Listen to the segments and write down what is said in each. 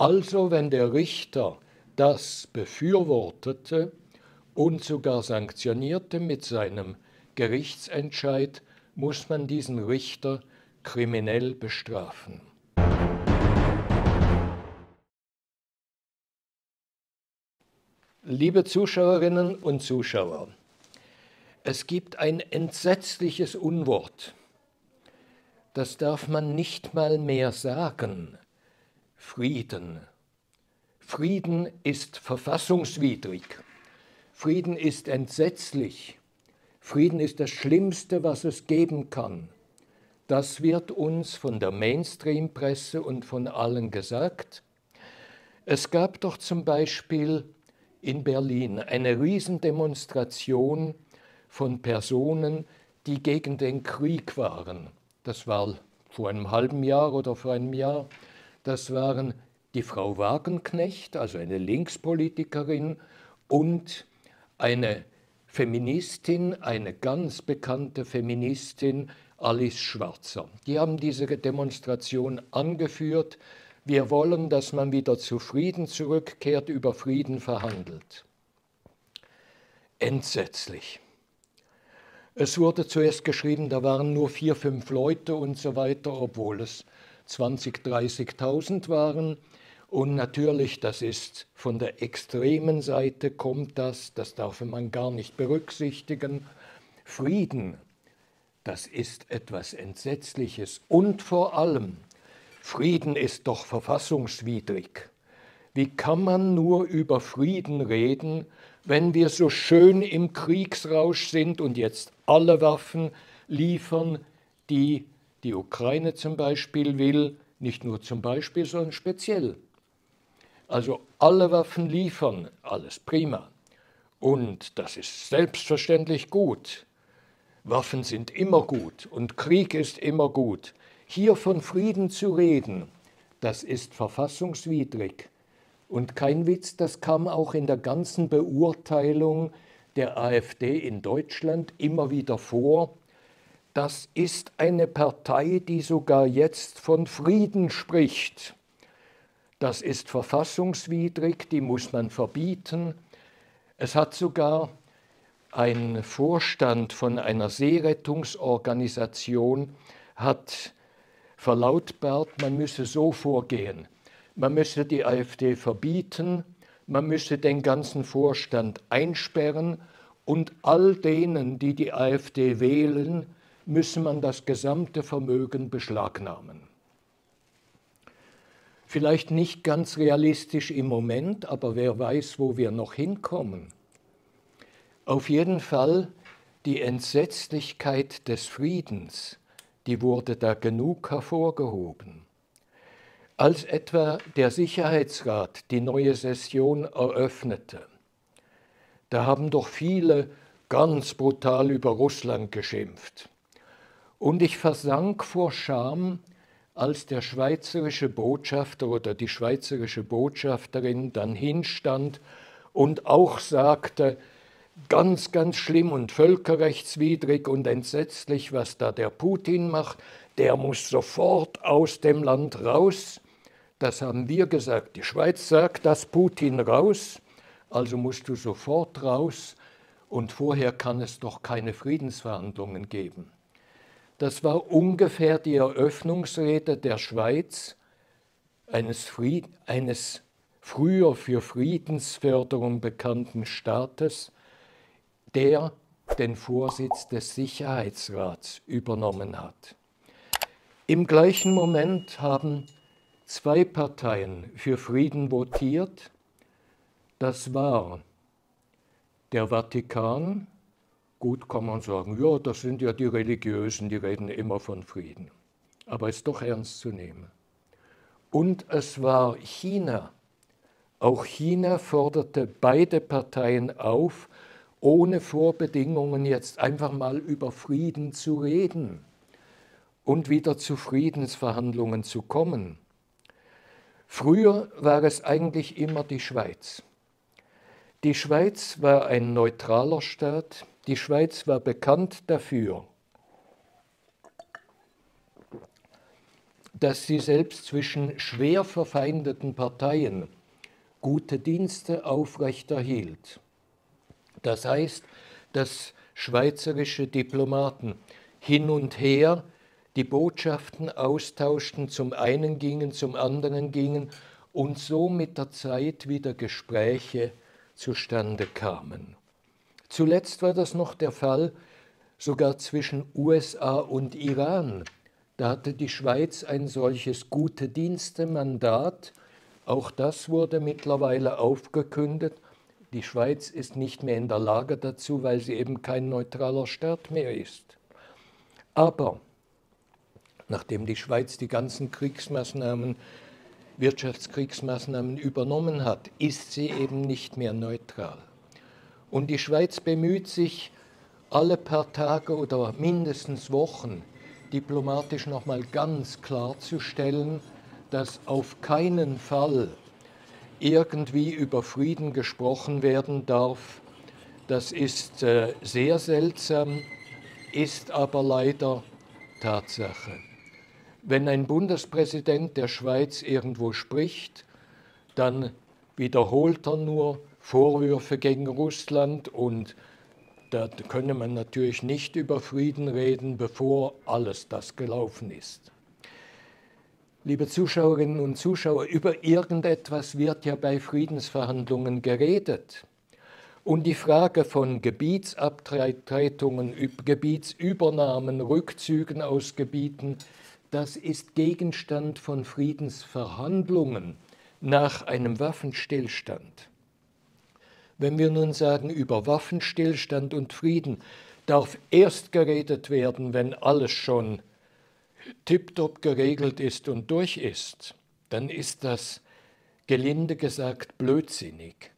Also wenn der Richter das befürwortete und sogar sanktionierte mit seinem Gerichtsentscheid, muss man diesen Richter kriminell bestrafen. Liebe Zuschauerinnen und Zuschauer, es gibt ein entsetzliches Unwort. Das darf man nicht mal mehr sagen. Frieden. Frieden ist verfassungswidrig. Frieden ist entsetzlich. Frieden ist das Schlimmste, was es geben kann. Das wird uns von der Mainstream-Presse und von allen gesagt. Es gab doch zum Beispiel in Berlin eine Riesendemonstration von Personen, die gegen den Krieg waren. Das war vor einem halben Jahr oder vor einem Jahr. Das waren die Frau Wagenknecht, also eine Linkspolitikerin, und eine Feministin, eine ganz bekannte Feministin, Alice Schwarzer. Die haben diese Demonstration angeführt. Wir wollen, dass man wieder zu Frieden zurückkehrt, über Frieden verhandelt. Entsetzlich. Es wurde zuerst geschrieben, da waren nur vier, fünf Leute und so weiter, obwohl es 20, 30.000 waren. Und natürlich, das ist von der extremen Seite kommt das, das darf man gar nicht berücksichtigen. Frieden, das ist etwas Entsetzliches. Und vor allem, Frieden ist doch verfassungswidrig. Wie kann man nur über Frieden reden, wenn wir so schön im Kriegsrausch sind und jetzt alle Waffen liefern, die die Ukraine zum Beispiel will, nicht nur zum Beispiel, sondern speziell. Also alle Waffen liefern, alles prima. Und das ist selbstverständlich gut. Waffen sind immer gut und Krieg ist immer gut. Hier von Frieden zu reden, das ist verfassungswidrig. Und kein Witz, das kam auch in der ganzen Beurteilung der AfD in Deutschland immer wieder vor. Das ist eine Partei, die sogar jetzt von Frieden spricht. Das ist verfassungswidrig, die muss man verbieten. Es hat sogar ein Vorstand von einer Seerettungsorganisation hat verlautbart, man müsse so vorgehen. Man müsse die AfD verbieten, man müsse den ganzen Vorstand einsperren und all denen, die die AfD wählen, müsse man das gesamte Vermögen beschlagnahmen. Vielleicht nicht ganz realistisch im Moment, aber wer weiß, wo wir noch hinkommen. Auf jeden Fall die Entsetzlichkeit des Friedens, die wurde da genug hervorgehoben. Als etwa der Sicherheitsrat die neue Session eröffnete, da haben doch viele ganz brutal über Russland geschimpft. Und ich versank vor Scham, als der schweizerische Botschafter oder die schweizerische Botschafterin dann hinstand und auch sagte, ganz, ganz schlimm und völkerrechtswidrig und entsetzlich, was da der Putin macht, der muss sofort aus dem Land raus. Das haben wir gesagt. Die Schweiz sagt, dass Putin raus, also musst du sofort raus und vorher kann es doch keine Friedensverhandlungen geben. Das war ungefähr die Eröffnungsrede der Schweiz, eines, Fried eines früher für Friedensförderung bekannten Staates, der den Vorsitz des Sicherheitsrats übernommen hat. Im gleichen Moment haben zwei Parteien für Frieden votiert. Das war der Vatikan Gut kann man sagen, ja, das sind ja die Religiösen, die reden immer von Frieden. Aber ist doch ernst zu nehmen. Und es war China. Auch China forderte beide Parteien auf, ohne Vorbedingungen jetzt einfach mal über Frieden zu reden und wieder zu Friedensverhandlungen zu kommen. Früher war es eigentlich immer die Schweiz. Die Schweiz war ein neutraler Staat, die Schweiz war bekannt dafür, dass sie selbst zwischen schwer verfeindeten Parteien gute Dienste aufrechterhielt. Das heißt, dass schweizerische Diplomaten hin und her die Botschaften austauschten, zum einen gingen, zum anderen gingen und so mit der Zeit wieder Gespräche zustande kamen. Zuletzt war das noch der Fall sogar zwischen USA und Iran. Da hatte die Schweiz ein solches gute Dienstemandat. Auch das wurde mittlerweile aufgekündet. Die Schweiz ist nicht mehr in der Lage dazu, weil sie eben kein neutraler Staat mehr ist. Aber nachdem die Schweiz die ganzen Kriegsmaßnahmen Wirtschaftskriegsmaßnahmen übernommen hat, ist sie eben nicht mehr neutral. Und die Schweiz bemüht sich, alle paar Tage oder mindestens Wochen diplomatisch nochmal ganz klarzustellen, dass auf keinen Fall irgendwie über Frieden gesprochen werden darf. Das ist äh, sehr seltsam, ist aber leider Tatsache. Wenn ein Bundespräsident der Schweiz irgendwo spricht, dann wiederholt er nur Vorwürfe gegen Russland und da könne man natürlich nicht über Frieden reden, bevor alles das gelaufen ist. Liebe Zuschauerinnen und Zuschauer, über irgendetwas wird ja bei Friedensverhandlungen geredet. Und die Frage von Gebietsabtretungen, Gebietsübernahmen, Rückzügen aus Gebieten das ist Gegenstand von Friedensverhandlungen nach einem Waffenstillstand. Wenn wir nun sagen, über Waffenstillstand und Frieden darf erst geredet werden, wenn alles schon tiptop geregelt ist und durch ist, dann ist das gelinde gesagt blödsinnig.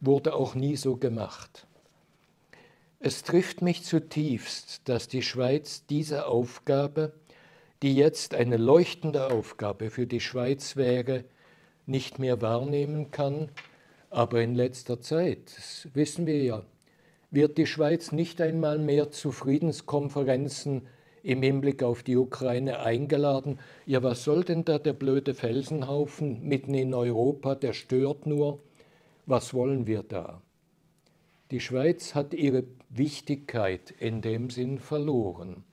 Wurde auch nie so gemacht. Es trifft mich zutiefst, dass die Schweiz diese Aufgabe die jetzt eine leuchtende Aufgabe für die Schweiz wäre, nicht mehr wahrnehmen kann. Aber in letzter Zeit, das wissen wir ja, wird die Schweiz nicht einmal mehr zu Friedenskonferenzen im Hinblick auf die Ukraine eingeladen. Ja, was soll denn da der blöde Felsenhaufen mitten in Europa, der stört nur? Was wollen wir da? Die Schweiz hat ihre Wichtigkeit in dem Sinn verloren.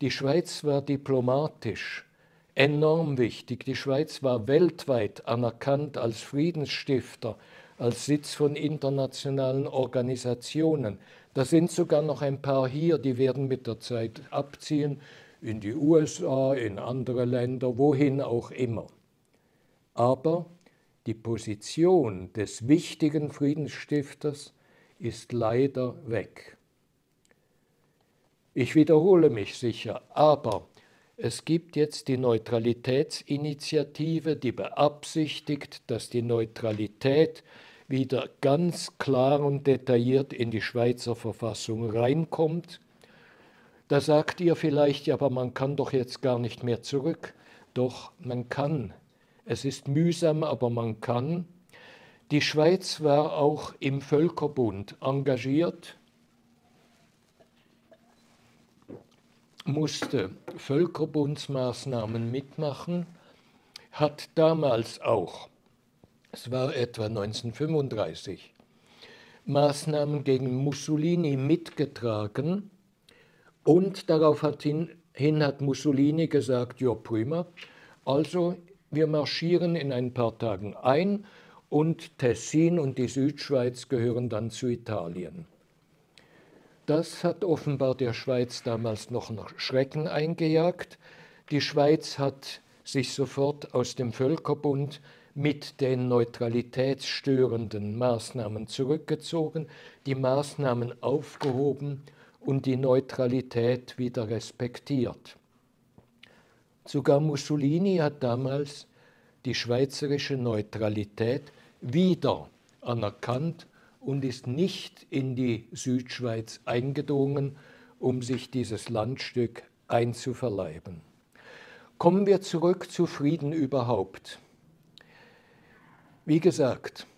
Die Schweiz war diplomatisch enorm wichtig. Die Schweiz war weltweit anerkannt als Friedensstifter, als Sitz von internationalen Organisationen. Da sind sogar noch ein paar hier, die werden mit der Zeit abziehen in die USA, in andere Länder, wohin auch immer. Aber die Position des wichtigen Friedensstifters ist leider weg. Ich wiederhole mich sicher, aber es gibt jetzt die Neutralitätsinitiative, die beabsichtigt, dass die Neutralität wieder ganz klar und detailliert in die Schweizer Verfassung reinkommt. Da sagt ihr vielleicht, ja, aber man kann doch jetzt gar nicht mehr zurück. Doch, man kann. Es ist mühsam, aber man kann. Die Schweiz war auch im Völkerbund engagiert musste Völkerbundsmaßnahmen mitmachen, hat damals auch, es war etwa 1935, Maßnahmen gegen Mussolini mitgetragen und darauf hat hin hat Mussolini gesagt, ja prima, also wir marschieren in ein paar Tagen ein und Tessin und die Südschweiz gehören dann zu Italien. Das hat offenbar der Schweiz damals noch Schrecken eingejagt. Die Schweiz hat sich sofort aus dem Völkerbund mit den neutralitätsstörenden Maßnahmen zurückgezogen, die Maßnahmen aufgehoben und die Neutralität wieder respektiert. Sogar Mussolini hat damals die schweizerische Neutralität wieder anerkannt und ist nicht in die Südschweiz eingedrungen, um sich dieses Landstück einzuverleiben. Kommen wir zurück zu Frieden überhaupt. Wie gesagt,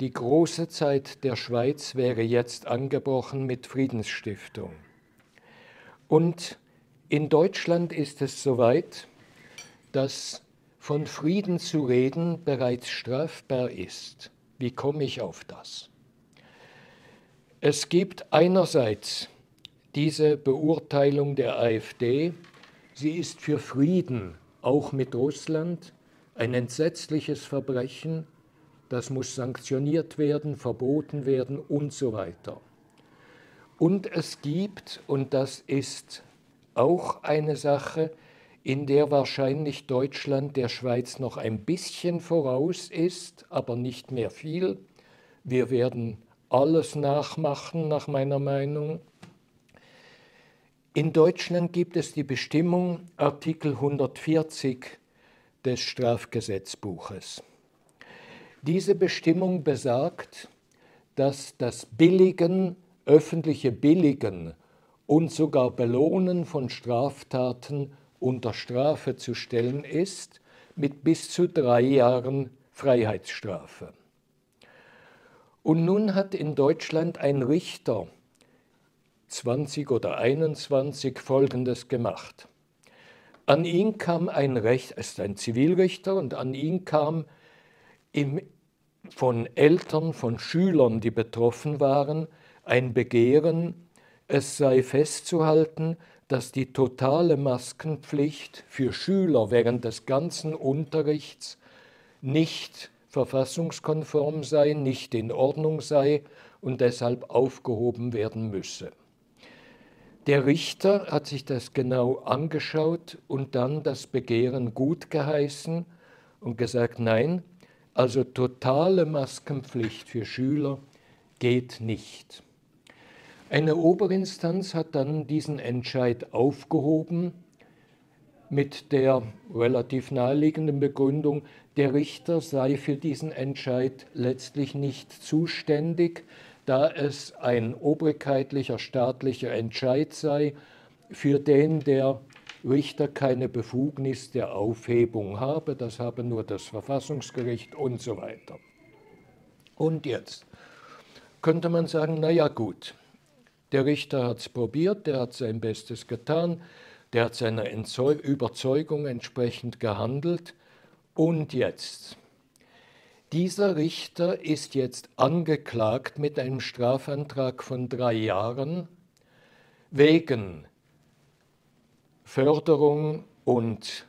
die große Zeit der Schweiz wäre jetzt angebrochen mit Friedensstiftung. Und in Deutschland ist es soweit, dass von Frieden zu reden bereits strafbar ist. Wie komme ich auf das? Es gibt einerseits diese Beurteilung der AfD, sie ist für Frieden, auch mit Russland, ein entsetzliches Verbrechen, das muss sanktioniert werden, verboten werden und so weiter. Und es gibt, und das ist auch eine Sache, in der wahrscheinlich Deutschland der Schweiz noch ein bisschen voraus ist, aber nicht mehr viel. Wir werden alles nachmachen, nach meiner Meinung. In Deutschland gibt es die Bestimmung Artikel 140 des Strafgesetzbuches. Diese Bestimmung besagt, dass das Billigen, öffentliche Billigen und sogar Belohnen von Straftaten unter Strafe zu stellen ist, mit bis zu drei Jahren Freiheitsstrafe. Und nun hat in Deutschland ein Richter 20 oder 21 Folgendes gemacht. An ihn kam ein Recht, es ist ein Zivilrichter, und an ihn kam im, von Eltern, von Schülern, die betroffen waren, ein Begehren, es sei festzuhalten, dass die totale Maskenpflicht für Schüler während des ganzen Unterrichts nicht verfassungskonform sei, nicht in Ordnung sei und deshalb aufgehoben werden müsse. Der Richter hat sich das genau angeschaut und dann das Begehren gut geheißen und gesagt, nein, also totale Maskenpflicht für Schüler geht nicht. Eine Oberinstanz hat dann diesen Entscheid aufgehoben mit der relativ naheliegenden Begründung, der Richter sei für diesen Entscheid letztlich nicht zuständig, da es ein obrigkeitlicher staatlicher Entscheid sei, für den der Richter keine Befugnis der Aufhebung habe, das habe nur das Verfassungsgericht und so weiter. Und jetzt könnte man sagen, naja gut, der Richter hat es probiert, der hat sein Bestes getan, der hat seiner Überzeugung entsprechend gehandelt und jetzt dieser Richter ist jetzt angeklagt mit einem Strafantrag von drei Jahren wegen Förderung und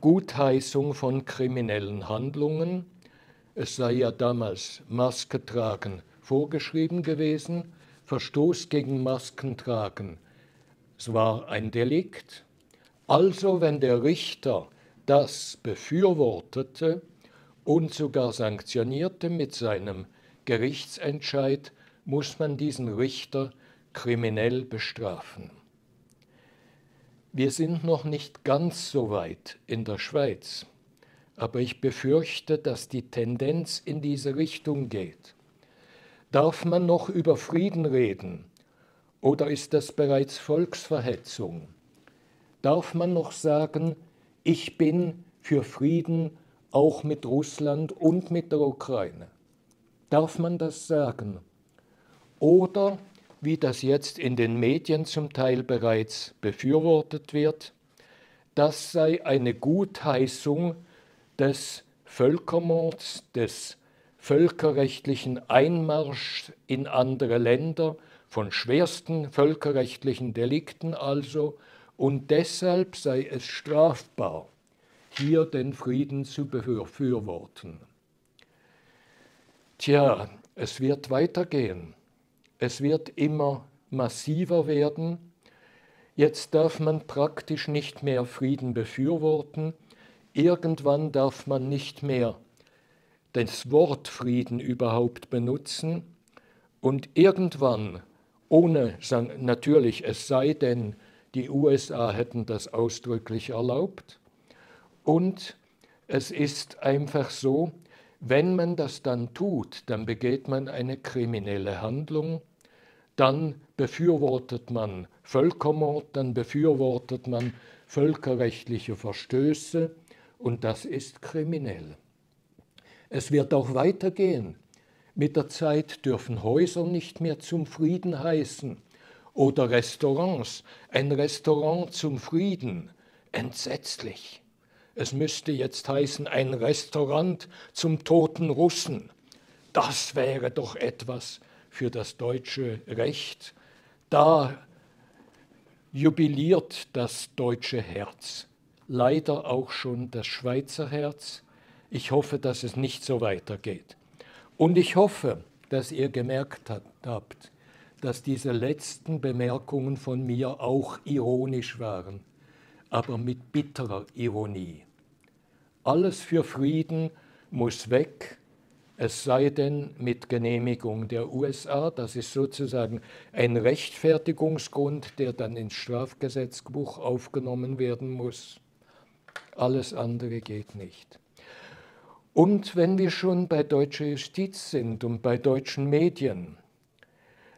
Gutheißung von kriminellen Handlungen. Es sei ja damals Maske tragen vorgeschrieben gewesen, Verstoß gegen Maskentragen. Es war ein Delikt. Also wenn der Richter das befürwortete, und sogar sanktionierte mit seinem Gerichtsentscheid, muss man diesen Richter kriminell bestrafen. Wir sind noch nicht ganz so weit in der Schweiz, aber ich befürchte, dass die Tendenz in diese Richtung geht. Darf man noch über Frieden reden oder ist das bereits Volksverhetzung? Darf man noch sagen, ich bin für Frieden auch mit Russland und mit der Ukraine. Darf man das sagen? Oder, wie das jetzt in den Medien zum Teil bereits befürwortet wird, das sei eine Gutheißung des Völkermords, des völkerrechtlichen Einmarschs in andere Länder, von schwersten völkerrechtlichen Delikten also, und deshalb sei es strafbar, hier den Frieden zu befürworten. Tja, es wird weitergehen. Es wird immer massiver werden. Jetzt darf man praktisch nicht mehr Frieden befürworten. Irgendwann darf man nicht mehr das Wort Frieden überhaupt benutzen. Und irgendwann, ohne natürlich es sei denn, die USA hätten das ausdrücklich erlaubt, und es ist einfach so, wenn man das dann tut, dann begeht man eine kriminelle Handlung, dann befürwortet man Völkermord, dann befürwortet man völkerrechtliche Verstöße und das ist kriminell. Es wird auch weitergehen. Mit der Zeit dürfen Häuser nicht mehr zum Frieden heißen oder Restaurants. Ein Restaurant zum Frieden, entsetzlich. Es müsste jetzt heißen, ein Restaurant zum toten Russen. Das wäre doch etwas für das deutsche Recht. Da jubiliert das deutsche Herz. Leider auch schon das Schweizer Herz. Ich hoffe, dass es nicht so weitergeht. Und ich hoffe, dass ihr gemerkt habt, dass diese letzten Bemerkungen von mir auch ironisch waren, aber mit bitterer Ironie. Alles für Frieden muss weg, es sei denn mit Genehmigung der USA. Das ist sozusagen ein Rechtfertigungsgrund, der dann ins Strafgesetzbuch aufgenommen werden muss. Alles andere geht nicht. Und wenn wir schon bei deutscher Justiz sind und bei deutschen Medien,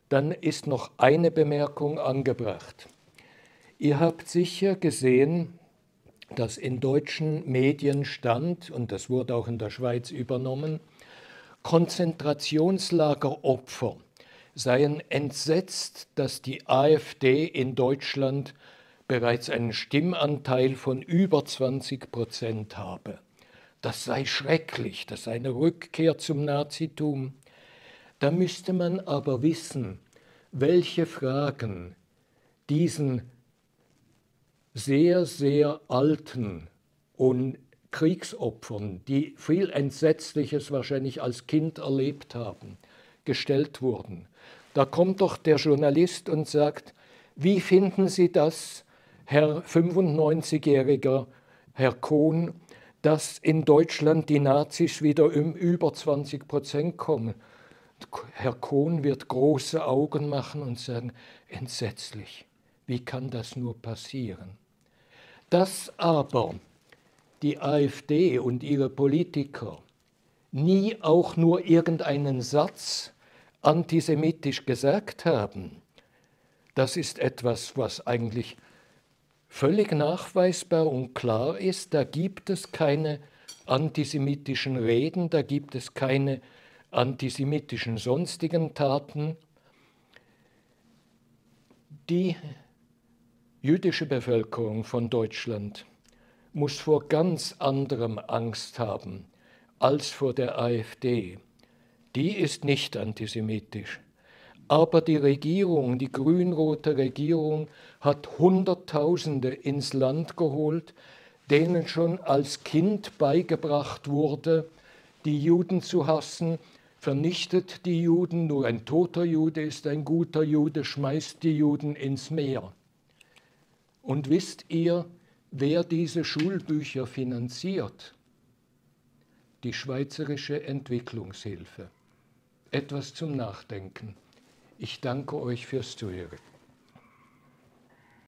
dann ist noch eine Bemerkung angebracht. Ihr habt sicher gesehen, dass in deutschen Medien stand, und das wurde auch in der Schweiz übernommen, Konzentrationslageropfer seien entsetzt, dass die AfD in Deutschland bereits einen Stimmanteil von über 20 Prozent habe das sei schrecklich, das sei eine Rückkehr zum Nazitum. Da müsste man aber wissen, welche Fragen diesen sehr, sehr alten und Kriegsopfern, die viel Entsetzliches wahrscheinlich als Kind erlebt haben, gestellt wurden. Da kommt doch der Journalist und sagt, wie finden Sie das, Herr 95-jähriger Herr Kohn, dass in Deutschland die Nazis wieder um über 20 Prozent kommen. Herr Kohn wird große Augen machen und sagen, entsetzlich, wie kann das nur passieren? Dass aber die AfD und ihre Politiker nie auch nur irgendeinen Satz antisemitisch gesagt haben, das ist etwas, was eigentlich völlig nachweisbar und klar ist, da gibt es keine antisemitischen Reden, da gibt es keine antisemitischen sonstigen Taten. Die jüdische Bevölkerung von Deutschland muss vor ganz anderem Angst haben als vor der AfD. Die ist nicht antisemitisch. Aber die Regierung, die grün-rote Regierung, hat Hunderttausende ins Land geholt, denen schon als Kind beigebracht wurde, die Juden zu hassen, vernichtet die Juden, nur ein toter Jude ist ein guter Jude, schmeißt die Juden ins Meer. Und wisst ihr, wer diese Schulbücher finanziert? Die Schweizerische Entwicklungshilfe. Etwas zum Nachdenken. Ich danke euch fürs Zuhören.